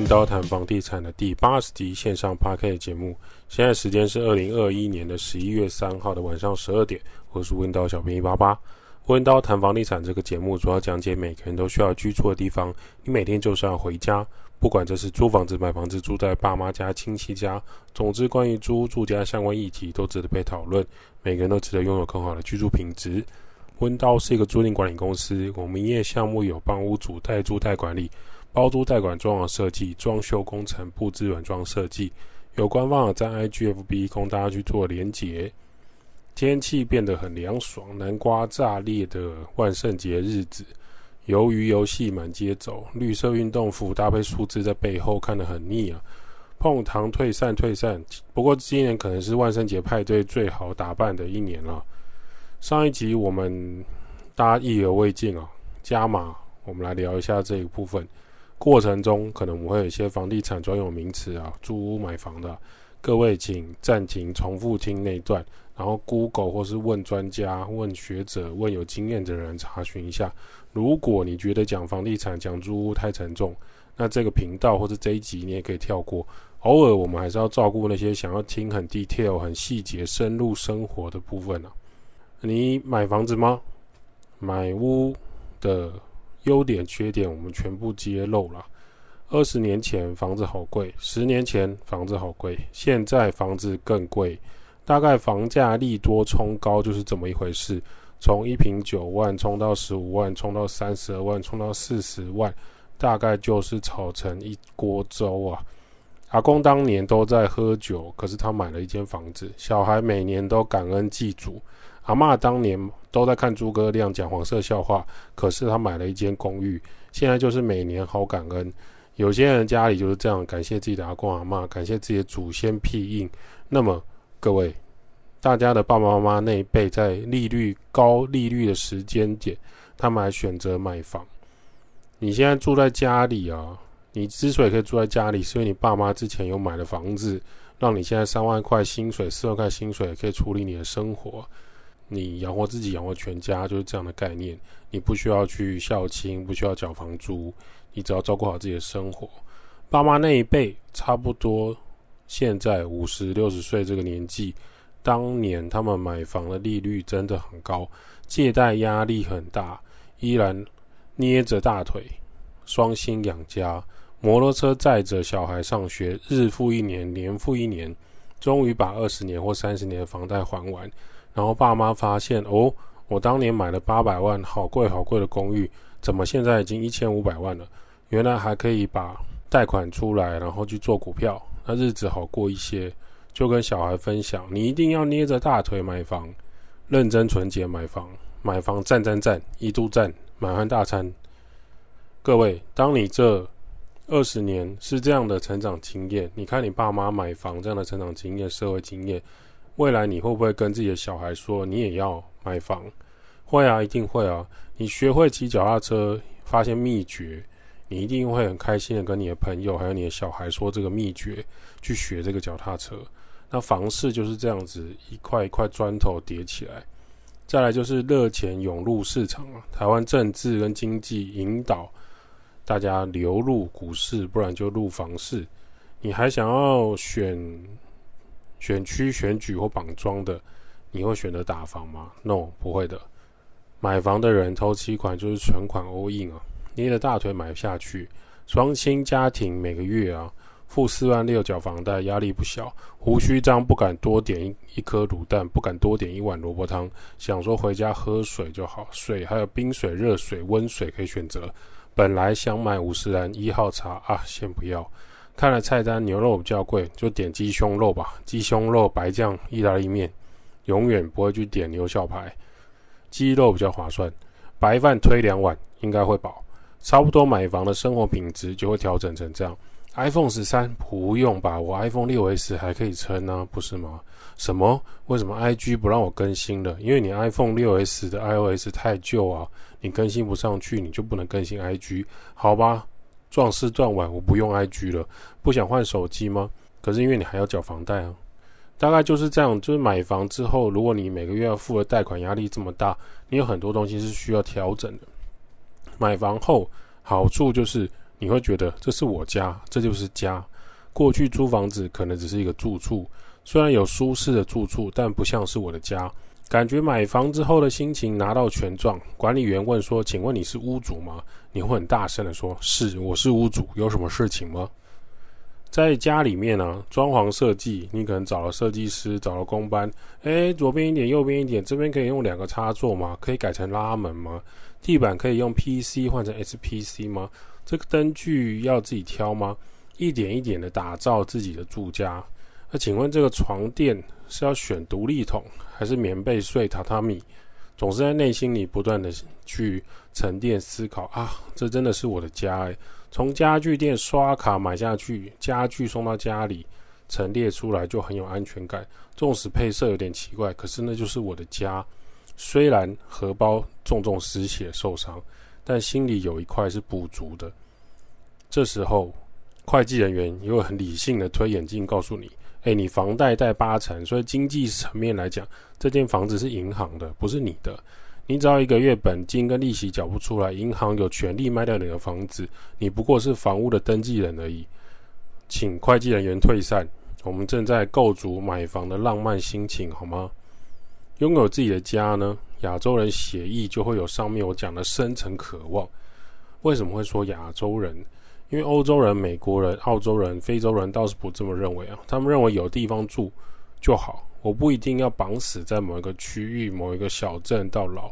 温刀谈房地产的第八十集线上 pk 节目。现在时间是二零二一年的十一月三号的晚上十二点。我是温刀小编一八八。温刀谈房地产这个节目主要讲解每个人都需要居住的地方。你每天就是要回家，不管这是租房子、买房子、住在爸妈家、亲戚家，总之关于租住家相关议题都值得被讨论。每个人都值得拥有更好的居住品质。温刀是一个租赁管理公司，我们营业项目有帮屋主代租代管理。包租代管、装潢设计、装修工程、布置软装设计，有官方的在 IGFB 供大家去做连结。天气变得很凉爽，南瓜炸裂的万圣节日子，鱿鱼游戏满街走，绿色运动服搭配数字在背后看得很腻啊！碰糖退散退散，不过今年可能是万圣节派对最好打扮的一年了。上一集我们大家意犹未尽啊，加码，我们来聊一下这一部分。过程中可能我们会有一些房地产专有名词啊，租屋买房的，各位请暂停重复听那段，然后 Google 或是问专家、问学者、问有经验的人查询一下。如果你觉得讲房地产、讲租屋太沉重，那这个频道或者这一集你也可以跳过。偶尔我们还是要照顾那些想要听很 detail、很细节、深入生活的部分啊。你买房子吗？买屋的。优点、缺点，我们全部揭露了。二十年前房子好贵，十年前房子好贵，现在房子更贵。大概房价利多冲高就是这么一回事，从一平九万冲到十五万，冲到三十二万，冲到四十万，大概就是炒成一锅粥啊。阿公当年都在喝酒，可是他买了一间房子，小孩每年都感恩祭祖。阿嬷当年都在看诸葛亮讲黄色笑话，可是他买了一间公寓，现在就是每年好感恩。有些人家里就是这样，感谢自己的阿公阿嬷，感谢自己的祖先庇荫。那么各位，大家的爸爸妈妈那一辈，在利率高利率的时间点，他们还选择买房。你现在住在家里啊，你之所以可以住在家里，是因为你爸妈之前有买了房子，让你现在三万块薪水、四万块薪水可以处理你的生活。你养活自己，养活全家，就是这样的概念。你不需要去孝亲，不需要缴房租，你只要照顾好自己的生活。爸妈那一辈，差不多现在五十六十岁这个年纪，当年他们买房的利率真的很高，借贷压力很大，依然捏着大腿，双薪养家，摩托车载着小孩上学，日复一年，年复一年，终于把二十年或三十年的房贷还完。然后爸妈发现哦，我当年买了八百万，好贵好贵的公寓，怎么现在已经一千五百万了？原来还可以把贷款出来，然后去做股票，那日子好过一些。就跟小孩分享，你一定要捏着大腿买房，认真存钱买房，买房赞赞赞，一度赞，满汉大餐。各位，当你这二十年是这样的成长经验，你看你爸妈买房这样的成长经验、社会经验。未来你会不会跟自己的小孩说，你也要买房？会啊，一定会啊！你学会骑脚踏车，发现秘诀，你一定会很开心的跟你的朋友还有你的小孩说这个秘诀，去学这个脚踏车。那房市就是这样子，一块一块砖头叠起来。再来就是热钱涌入市场啊，台湾政治跟经济引导大家流入股市，不然就入房市。你还想要选？选区选举或绑桩的，你会选择打房吗？No，不会的。买房的人头期款就是存款 all in 啊，捏着大腿买下去。双薪家庭每个月啊付四万六缴房贷，压力不小。胡须张不敢多点一一颗卤蛋，不敢多点一碗萝卜汤，想说回家喝水就好。水还有冰水、热水、温水可以选择。本来想买五十岚一号茶啊，先不要。看了菜单，牛肉比较贵，就点鸡胸肉吧。鸡胸肉白酱意大利面，永远不会去点牛小排。鸡肉比较划算，白饭推两碗应该会饱。差不多买房的生活品质就会调整成这样。iPhone 十三不用吧，我 iPhone 六 S 还可以撑呢，不是吗？什么？为什么 IG 不让我更新了？因为你 iPhone 六 S 的 iOS 太旧啊，你更新不上去，你就不能更新 IG，好吧？壮士断腕，我不用 IG 了，不想换手机吗？可是因为你还要缴房贷啊，大概就是这样。就是买房之后，如果你每个月要付的贷款压力这么大，你有很多东西是需要调整的。买房后好处就是你会觉得这是我家，这就是家。过去租房子可能只是一个住处，虽然有舒适的住处，但不像是我的家。感觉买房之后的心情拿到权状，管理员问说：“请问你是屋主吗？”你会很大声的说：“是，我是屋主，有什么事情吗？”在家里面呢、装潢设计，你可能找了设计师，找了工班，诶，左边一点，右边一点，这边可以用两个插座吗？可以改成拉门吗？地板可以用 PC 换成 SPC 吗？这个灯具要自己挑吗？一点一点的打造自己的住家。那请问这个床垫是要选独立桶还是棉被睡榻榻米？总是在内心里不断的去沉淀思考啊，这真的是我的家诶。从家具店刷卡买下去，家具送到家里陈列出来就很有安全感。纵使配色有点奇怪，可是那就是我的家。虽然荷包重重失血受伤，但心里有一块是补足的。这时候，会计人员又很理性的推眼镜告诉你。哎，你房贷贷八成，所以经济层面来讲，这间房子是银行的，不是你的。你只要一个月本金跟利息缴不出来，银行有权利卖掉你的房子，你不过是房屋的登记人而已。请会计人员退散，我们正在构筑买房的浪漫心情，好吗？拥有自己的家呢？亚洲人血液就会有上面我讲的深层渴望。为什么会说亚洲人？因为欧洲人、美国人、澳洲人、非洲人倒是不这么认为啊，他们认为有地方住就好，我不一定要绑死在某一个区域、某一个小镇到老，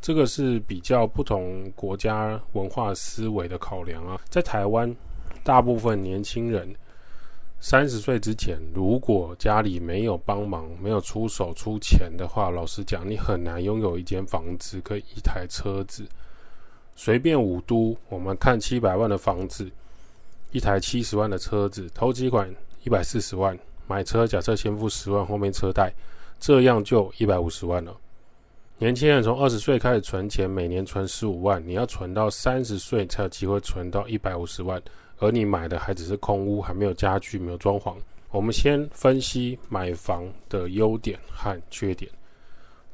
这个是比较不同国家文化思维的考量啊。在台湾，大部分年轻人三十岁之前，如果家里没有帮忙、没有出手出钱的话，老实讲，你很难拥有一间房子跟一台车子。随便五都，我们看七百万的房子，一台七十万的车子，头几款一百四十万，买车假设先付十万，后面车贷，这样就一百五十万了。年轻人从二十岁开始存钱，每年存十五万，你要存到三十岁才有机会存到一百五十万，而你买的还只是空屋，还没有家具，没有装潢。我们先分析买房的优点和缺点。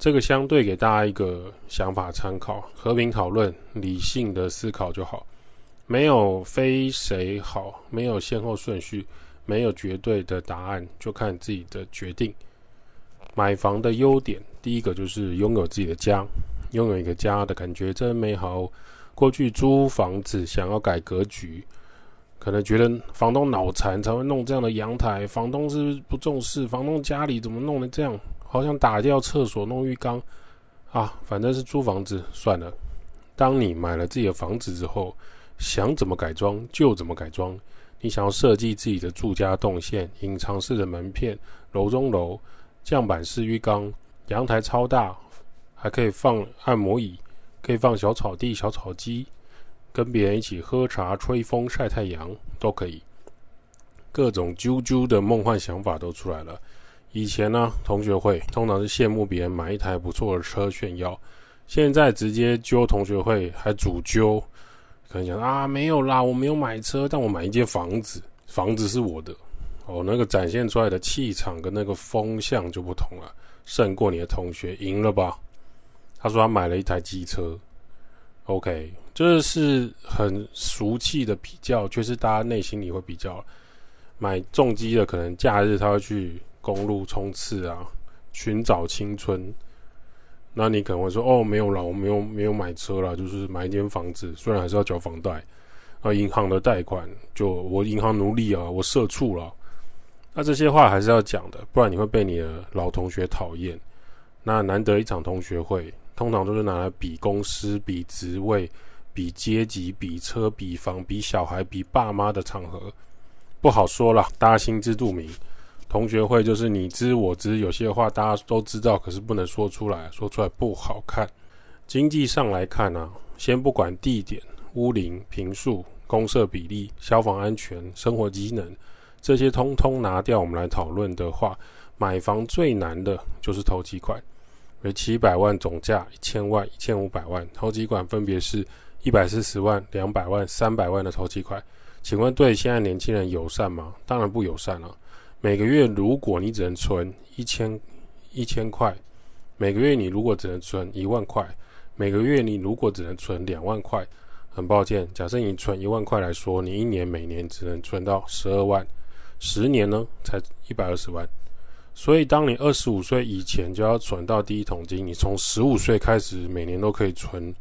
这个相对给大家一个想法参考，和平讨论，理性的思考就好，没有非谁好，没有先后顺序，没有绝对的答案，就看自己的决定。买房的优点，第一个就是拥有自己的家，拥有一个家的感觉真美好。过去租房子想要改格局，可能觉得房东脑残才会弄这样的阳台，房东是不是不重视？房东家里怎么弄得这样？好想打掉厕所弄浴缸啊！反正是租房子算了。当你买了自己的房子之后，想怎么改装就怎么改装。你想要设计自己的住家动线，隐藏式的门片、楼中楼、降板式浴缸、阳台超大，还可以放按摩椅，可以放小草地、小草机，跟别人一起喝茶、吹风、晒太阳都可以。各种啾啾的梦幻想法都出来了。以前呢，同学会通常是羡慕别人买一台不错的车炫耀，现在直接揪同学会还主揪，可能讲啊没有啦，我没有买车，但我买一间房子，房子是我的哦，那个展现出来的气场跟那个风向就不同了，胜过你的同学，赢了吧？他说他买了一台机车，OK，这是很俗气的比较，却是大家内心里会比较，买重机的可能假日他会去。公路冲刺啊，寻找青春。那你可能会说：“哦，没有啦，我没有没有买车啦，就是买一间房子，虽然还是要缴房贷啊，银行的贷款就我银行奴隶啊，我社畜了。”那这些话还是要讲的，不然你会被你的老同学讨厌。那难得一场同学会，通常都是拿来比公司、比职位、比阶级、比车、比房、比小孩、比爸妈的场合，不好说了，大家心知肚明。同学会就是你知我知，有些话大家都知道，可是不能说出来，说出来不好看。经济上来看呢、啊，先不管地点、屋龄、坪数、公社比例、消防安全、生活机能这些通通拿掉，我们来讨论的话，买房最难的就是头期款，为七百万总价一千万、一千五百万，头期款分别是一百四十万、两百万、三百万的头期款。请问对现在年轻人友善吗？当然不友善了、每个月如果你只能存一千一千块，每个月你如果只能存一万块，每个月你如果只能存两万块，很抱歉，假设你存一万块来说，你一年每年只能存到十二万，十年呢才一百二十万。所以，当你二十五岁以前就要存到第一桶金，你从十五岁开始每年都可以存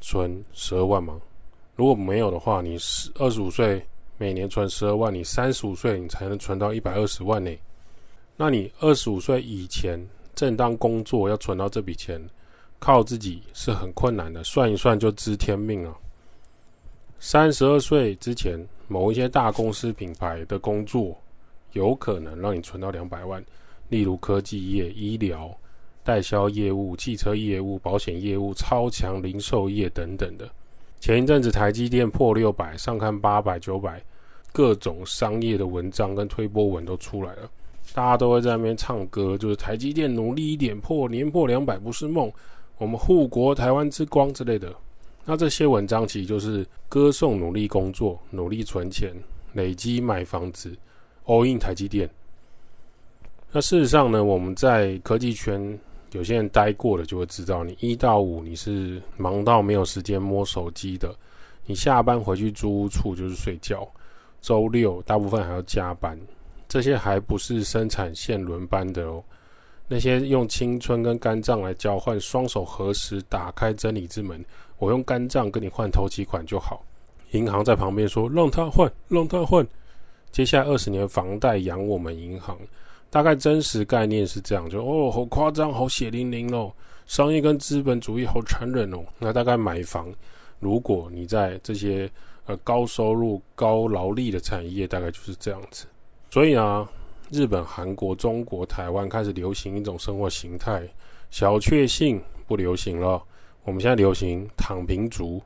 存十二万吗？如果没有的话，你十二十五岁每年存十二万，你三十五岁你才能存到一百二十万呢。那你二十五岁以前正当工作要存到这笔钱，靠自己是很困难的，算一算就知天命了。三十二岁之前，某一些大公司品牌的工作，有可能让你存到两百万，例如科技业、医疗、代销业务、汽车业务、保险业务、超强零售业等等的。前一阵子台积电破六百，上看八百、九百，各种商业的文章跟推波文都出来了，大家都会在那边唱歌，就是台积电努力一点破年破两百不是梦。我们护国台湾之光之类的，那这些文章其实就是歌颂努力工作、努力存钱、累积买房子、all in 台积电。那事实上呢，我们在科技圈有些人待过的就会知道，你一到五你是忙到没有时间摸手机的，你下班回去租屋处就是睡觉，周六大部分还要加班，这些还不是生产线轮班的哦。那些用青春跟肝脏来交换，双手合十打开真理之门。我用肝脏跟你换头期款就好。银行在旁边说：“让他换，让他换。”接下来二十年房贷养我们银行，大概真实概念是这样：就哦，好夸张，好血淋淋哦，商业跟资本主义好残忍哦。那大概买房，如果你在这些呃高收入、高劳力的产业，大概就是这样子。所以啊。日本、韩国、中国、台湾开始流行一种生活形态，小确幸不流行了。我们现在流行躺平族。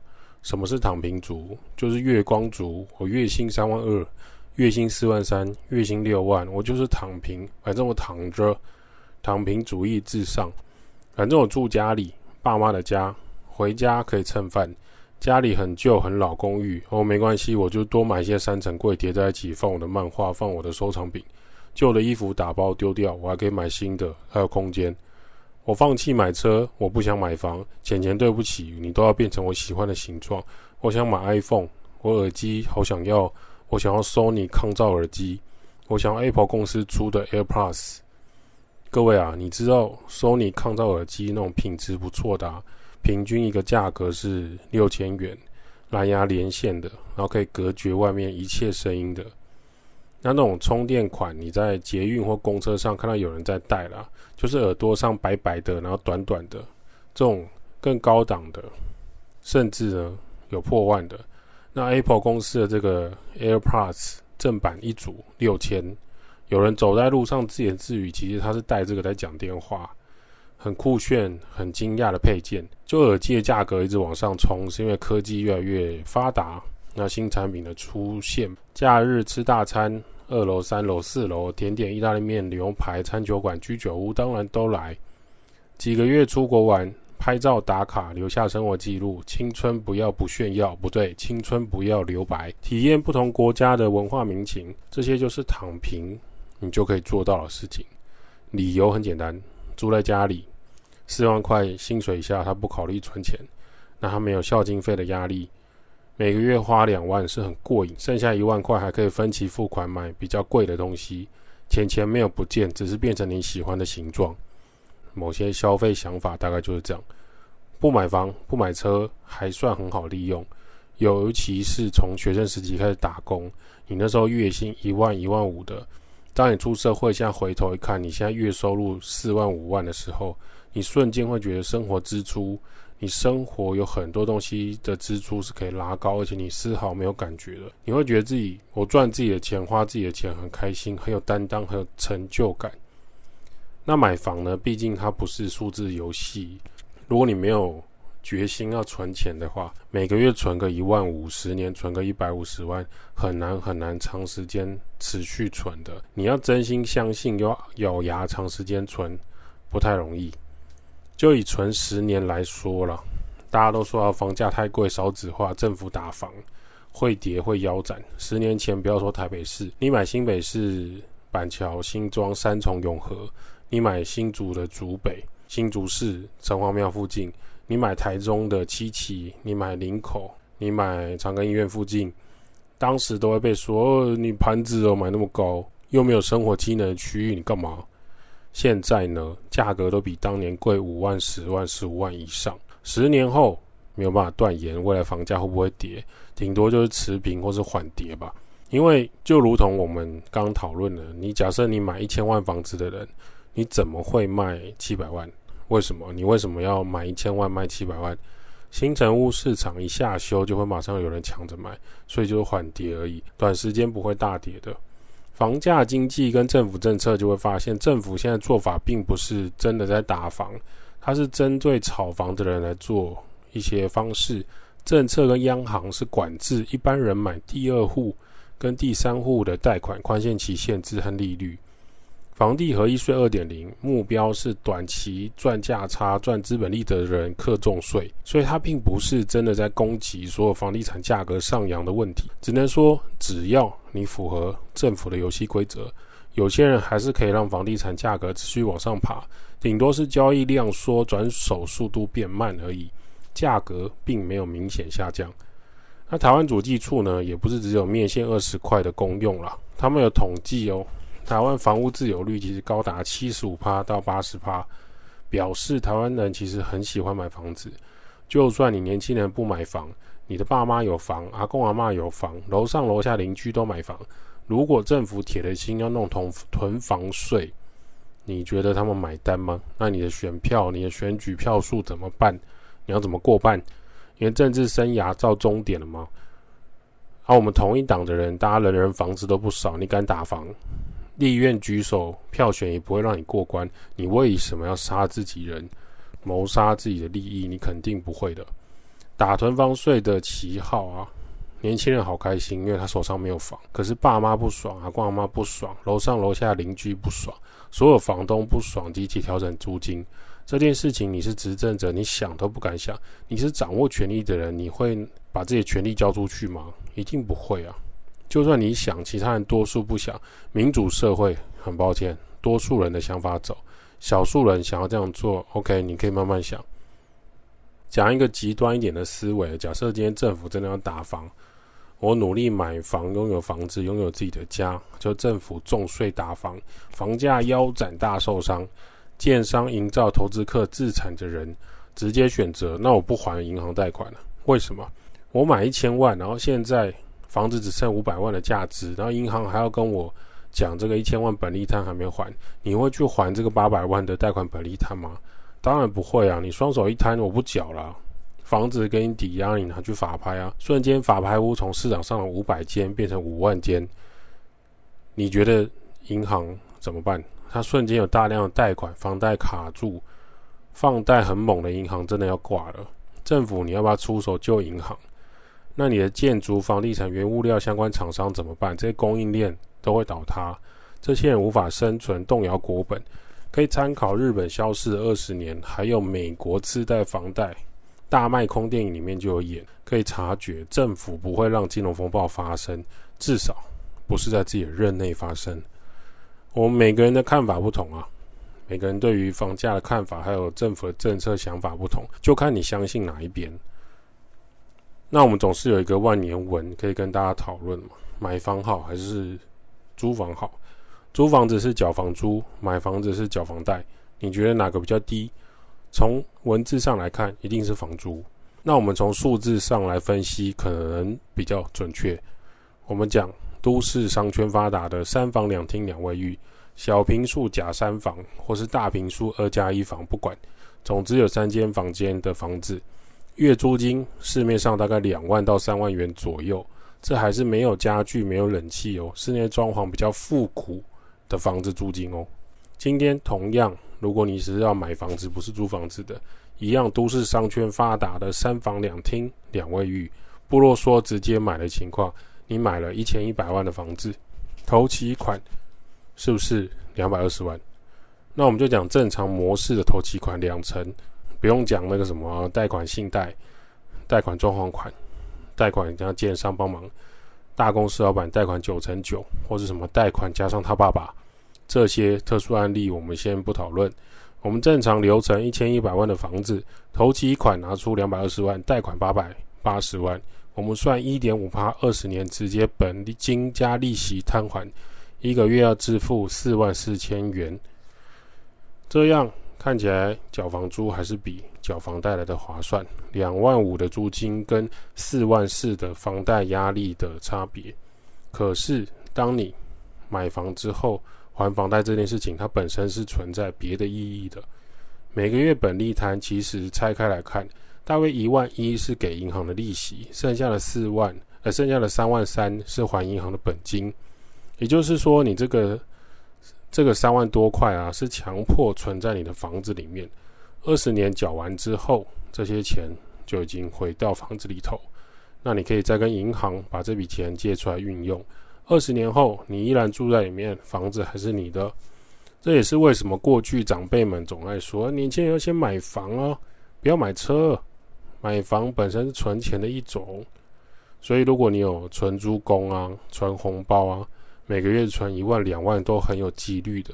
什么是躺平族？就是月光族。我月薪三万二，月薪四万三，月薪六万，我就是躺平，反正我躺着。躺平主义至上。反正我住家里，爸妈的家，回家可以蹭饭。家里很旧很老公寓，哦，没关系，我就多买一些三层柜叠在一起，放我的漫画，放我的收藏品。旧的衣服打包丢掉，我还可以买新的，还有空间。我放弃买车，我不想买房，钱钱对不起，你都要变成我喜欢的形状。我想买 iPhone，我耳机好想要，我想要 Sony 抗噪耳机，我想要 Apple 公司出的 AirPods。各位啊，你知道 Sony 抗噪耳机那种品质不错的啊，平均一个价格是六千元，蓝牙连线的，然后可以隔绝外面一切声音的。那那种充电款，你在捷运或公车上看到有人在戴啦，就是耳朵上白白的，然后短短的，这种更高档的，甚至呢有破万的。那 Apple 公司的这个 AirPods 正版一组六千，有人走在路上自言自语，其实他是带这个在讲电话，很酷炫、很惊讶的配件。就耳机的价格一直往上冲，是因为科技越来越发达，那新产品的出现，假日吃大餐。二楼、三楼、四楼，甜点、意大利面、牛排、餐酒馆、居酒屋，当然都来。几个月出国玩，拍照打卡，留下生活记录。青春不要不炫耀，不对，青春不要留白。体验不同国家的文化民情，这些就是躺平你就可以做到的事情。理由很简单，住在家里，四万块薪水下，他不考虑存钱，那他没有孝经费的压力。每个月花两万是很过瘾，剩下一万块还可以分期付款买比较贵的东西，钱钱没有不见，只是变成你喜欢的形状。某些消费想法大概就是这样，不买房不买车还算很好利用，尤其是从学生时期开始打工，你那时候月薪一万一万五的，当你出社会，现在回头一看，你现在月收入四万五万的时候，你瞬间会觉得生活支出。你生活有很多东西的支出是可以拉高，而且你丝毫没有感觉的。你会觉得自己我赚自己的钱，花自己的钱很开心，很有担当，很有成就感。那买房呢？毕竟它不是数字游戏。如果你没有决心要存钱的话，每个月存个一万五，十年存个一百五十万，很难很难长时间持续存的。你要真心相信，要咬牙长时间存，不太容易。就以存十年来说了，大家都说房价太贵，少子化，政府打房会跌会腰斩。十年前不要说台北市，你买新北市板桥、新庄、三重、永和，你买新竹的竹北、新竹市城隍庙附近，你买台中的七期，你买林口，你买长庚医院附近，当时都会被说，哦，你盘子哦买那么高，又没有生活机能区域，你干嘛？现在呢，价格都比当年贵五万、十万、十五万以上。十年后没有办法断言未来房价会不会跌，顶多就是持平或是缓跌吧。因为就如同我们刚讨论的，你假设你买一千万房子的人，你怎么会卖七百万？为什么？你为什么要买一千万卖七百万？新城屋市场一下修就会马上有人抢着买，所以就是缓跌而已，短时间不会大跌的。房价经济跟政府政策就会发现，政府现在做法并不是真的在打房，它是针对炒房的人来做一些方式。政策跟央行是管制一般人买第二户跟第三户的贷款宽限期限制和利率。房地合一税二点零目标是短期赚价差、赚资本利得的人课重税，所以它并不是真的在攻击所有房地产价格上扬的问题。只能说，只要你符合政府的游戏规则，有些人还是可以让房地产价格持续往上爬，顶多是交易量缩、转手速度变慢而已，价格并没有明显下降。那台湾主计处呢，也不是只有面线二十块的功用啦，他们有统计哦。台湾房屋自有率其实高达七十五趴到八十趴，表示台湾人其实很喜欢买房子。就算你年轻人不买房，你的爸妈有房，阿公阿嬷有房，楼上楼下邻居都买房。如果政府铁了心要弄囤囤房税，你觉得他们买单吗？那你的选票、你的选举票数怎么办？你要怎么过半？因为政治生涯到终点了吗？而、啊、我们同一党的人，大家人人房子都不少，你敢打房？立院举手票选也不会让你过关，你为什么要杀自己人，谋杀自己的利益？你肯定不会的。打囤房税的旗号啊，年轻人好开心，因为他手上没有房。可是爸妈不爽，啊，爸妈不爽，楼上楼下邻居不爽，所有房东不爽，集体调整租金。这件事情你是执政者，你想都不敢想。你是掌握权力的人，你会把自己的权力交出去吗？一定不会啊。就算你想，其他人多数不想。民主社会，很抱歉，多数人的想法走，少数人想要这样做。OK，你可以慢慢想。讲一个极端一点的思维，假设今天政府真的要打房，我努力买房，拥有房子，拥有自己的家，就政府重税打房，房价腰斩大受伤，建商营造投资客自产的人直接选择，那我不还银行贷款了。为什么？我买一千万，然后现在。房子只剩五百万的价值，然后银行还要跟我讲这个一千万本利摊还没还，你会去还这个八百万的贷款本利摊吗？当然不会啊！你双手一摊，我不缴了，房子给你抵押，你拿去法拍啊，瞬间法拍屋从市场上的五百间变成五万间，你觉得银行怎么办？它瞬间有大量的贷款，房贷卡住，放贷很猛的银行真的要挂了。政府你要不要出手救银行？那你的建筑、房地产、原物料相关厂商怎么办？这些供应链都会倒塌，这些人无法生存，动摇国本。可以参考日本消失二十年，还有美国次贷房贷大卖空电影里面就有演，可以察觉政府不会让金融风暴发生，至少不是在自己的任内发生。我们每个人的看法不同啊，每个人对于房价的看法，还有政府的政策想法不同，就看你相信哪一边。那我们总是有一个万年文可以跟大家讨论嘛？买房好还是租房好？租房子是缴房租，买房子是缴房贷，你觉得哪个比较低？从文字上来看，一定是房租。那我们从数字上来分析，可能比较准确。我们讲都市商圈发达的三房两厅两卫浴，小平数假三房，或是大平数二加一房，不管，总之有三间房间的房子。月租金市面上大概两万到三万元左右，这还是没有家具、没有冷气哦，室内装潢比较复古的房子租金哦。今天同样，如果你是要买房子，不是租房子的，一样都市商圈发达的三房两厅两卫浴，不啰嗦直接买的情况，你买了一千一百万的房子，头期款是不是两百二十万？那我们就讲正常模式的头期款两成。不用讲那个什么贷款、信贷、贷款装潢款、贷款加建商帮忙，大公司老板贷款九成九，或是什么贷款加上他爸爸，这些特殊案例我们先不讨论。我们正常流程，一千一百万的房子，头期款拿出两百二十万，贷款八百八十万，我们算一点五趴，二十年直接本金加利息摊还，一个月要支付四万四千元。这样看起来缴房租还是比缴房贷来的划算。两万五的租金跟四万四的房贷压力的差别。可是当你买房之后还房贷这件事情，它本身是存在别的意义的。每个月本利摊其实拆开来看。大约一万一是给银行的利息，剩下的四万，呃，剩下的三万三是还银行的本金。也就是说，你这个这个三万多块啊，是强迫存在你的房子里面。二十年缴完之后，这些钱就已经回到房子里头。那你可以再跟银行把这笔钱借出来运用。二十年后，你依然住在里面，房子还是你的。这也是为什么过去长辈们总爱说，年轻人要先买房哦，不要买车。买房本身是存钱的一种，所以如果你有存租公啊、存红包啊，每个月存一万两万都很有几率的，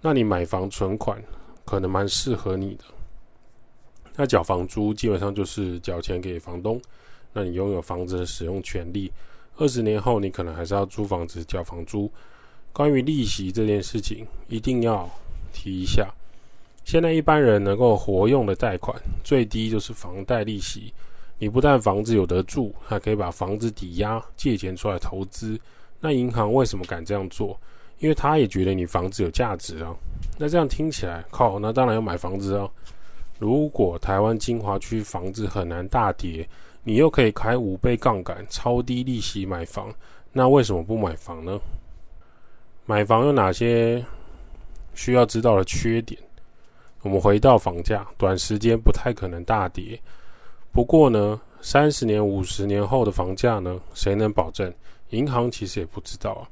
那你买房存款可能蛮适合你的。那缴房租基本上就是缴钱给房东，那你拥有房子的使用权利。二十年后你可能还是要租房子缴房租。关于利息这件事情，一定要提一下。现在一般人能够活用的贷款最低就是房贷利息。你不但房子有得住，还可以把房子抵押借钱出来投资。那银行为什么敢这样做？因为他也觉得你房子有价值啊。那这样听起来，靠，那当然要买房子啊。如果台湾精华区房子很难大跌，你又可以开五倍杠杆、超低利息买房，那为什么不买房呢？买房有哪些需要知道的缺点？我们回到房价，短时间不太可能大跌。不过呢，三十年、五十年后的房价呢，谁能保证？银行其实也不知道啊。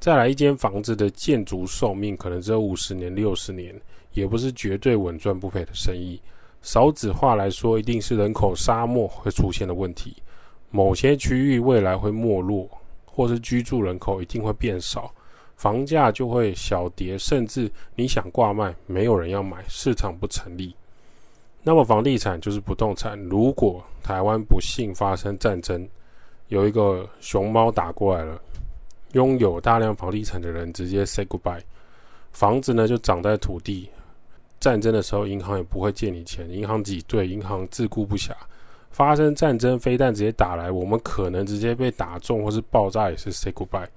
再来，一间房子的建筑寿命可能只有五十年、六十年，也不是绝对稳赚不赔的生意。少子化来说，一定是人口沙漠会出现的问题。某些区域未来会没落，或是居住人口一定会变少。房价就会小跌，甚至你想挂卖，没有人要买，市场不成立。那么房地产就是不动产。如果台湾不幸发生战争，有一个熊猫打过来了，拥有大量房地产的人直接 say goodbye，房子呢就长在土地。战争的时候，银行也不会借你钱，银行挤兑，银行自顾不暇。发生战争，飞弹直接打来，我们可能直接被打中，或是爆炸，也是 say goodbye。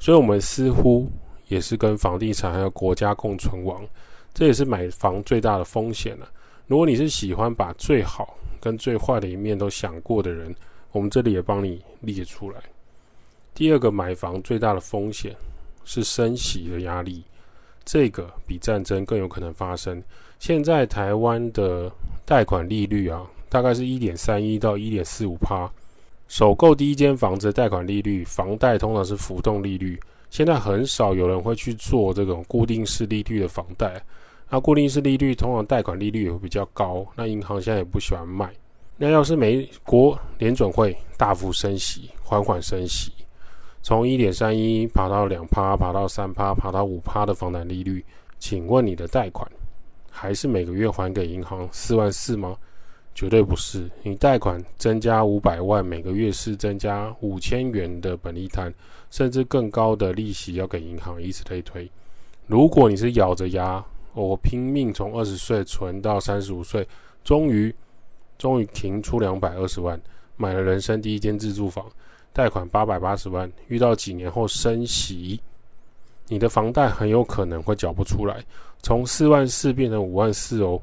所以，我们似乎也是跟房地产还有国家共存亡，这也是买房最大的风险了。如果你是喜欢把最好跟最坏的一面都想过的人，我们这里也帮你列出来。第二个，买房最大的风险是升息的压力，这个比战争更有可能发生。现在台湾的贷款利率啊，大概是一点三一到一点四五趴。首购第一间房子的贷款利率，房贷通常是浮动利率。现在很少有人会去做这种固定式利率的房贷。那固定式利率通常贷款利率也会比较高，那银行现在也不喜欢卖。那要是美国联准会大幅升息，缓缓升息，从一点三一爬到两趴，爬到三趴，爬到五趴的房贷利率，请问你的贷款还是每个月还给银行四万四吗？绝对不是，你贷款增加五百万，每个月是增加五千元的本利摊，甚至更高的利息要给银行，以此类推。如果你是咬着牙，我拼命从二十岁存到三十五岁，终于终于停出两百二十万，买了人生第一间自住房，贷款八百八十万，遇到几年后升息，你的房贷很有可能会缴不出来，从四万四变成五万四哦。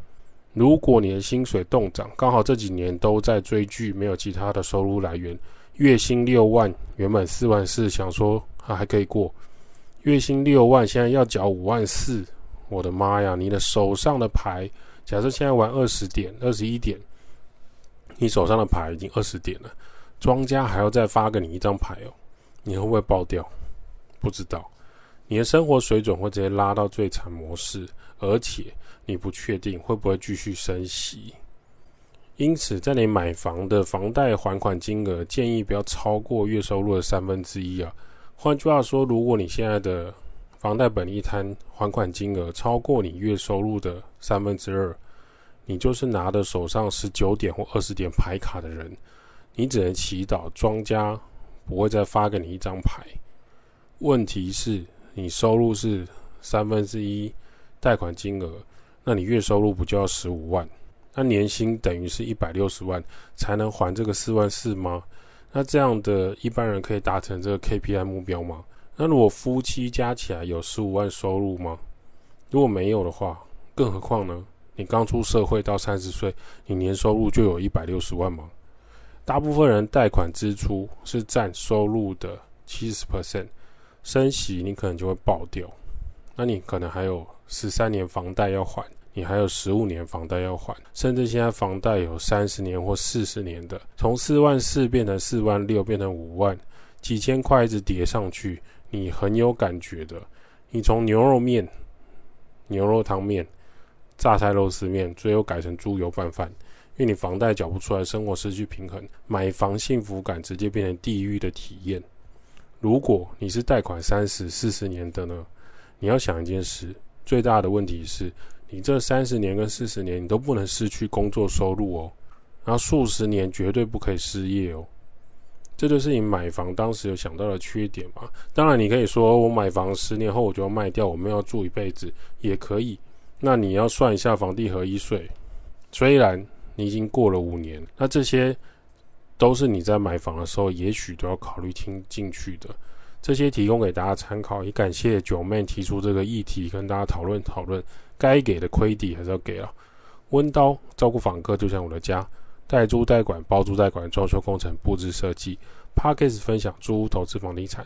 如果你的薪水冻涨，刚好这几年都在追剧，没有其他的收入来源，月薪六万，原本四万四，想说还还可以过，月薪六万，现在要缴五万四，我的妈呀！你的手上的牌，假设现在玩二十点、二十一点，你手上的牌已经二十点了，庄家还要再发给你一张牌哦，你会不会爆掉？不知道，你的生活水准会直接拉到最惨模式，而且。你不确定会不会继续升息，因此在你买房的房贷还款金额，建议不要超过月收入的三分之一啊。换句话说，如果你现在的房贷本利摊还款金额超过你月收入的三分之二，你就是拿着手上十九点或二十点牌卡的人。你只能祈祷庄家不会再发给你一张牌。问题是，你收入是三分之一贷款金额，那你月收入不就要十五万？那年薪等于是一百六十万才能还这个四万四吗？那这样的一般人可以达成这个 KPI 目标吗？那如果夫妻加起来有十五万收入吗？如果没有的话，更何况呢？你刚出社会到三十岁，你年收入就有一百六十万吗？大部分人贷款支出是占收入的七十 percent，升息你可能就会爆掉。那你可能还有十三年房贷要还。你还有十五年房贷要还，甚至现在房贷有三十年或四十年的，从四万四变成四万六，变成五万，几千块一直叠上去，你很有感觉的。你从牛肉面、牛肉汤面、榨菜肉丝面，最后改成猪油拌饭，因为你房贷缴不出来，生活失去平衡，买房幸福感直接变成地狱的体验。如果你是贷款三十、四十年的呢？你要想一件事，最大的问题是。你这三十年跟四十年，你都不能失去工作收入哦，然后数十年绝对不可以失业哦，这就是你买房当时有想到的缺点嘛？当然，你可以说我买房十年后我就要卖掉，我们要住一辈子也可以。那你要算一下房地合一税，虽然你已经过了五年，那这些都是你在买房的时候也许都要考虑听进去的。这些提供给大家参考，也感谢九妹提出这个议题，跟大家讨论讨论。该给的亏底还是要给啊。温刀照顾房客就像我的家，代租代管、包租代管、装修工程、布置设计。parkas 分享租屋投资房地产。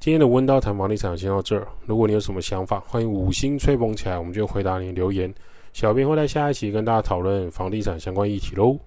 今天的温刀谈房地产先到这儿。如果你有什么想法，欢迎五星吹捧起来，我们就回答你留言。小编会在下一期跟大家讨论房地产相关议题喽。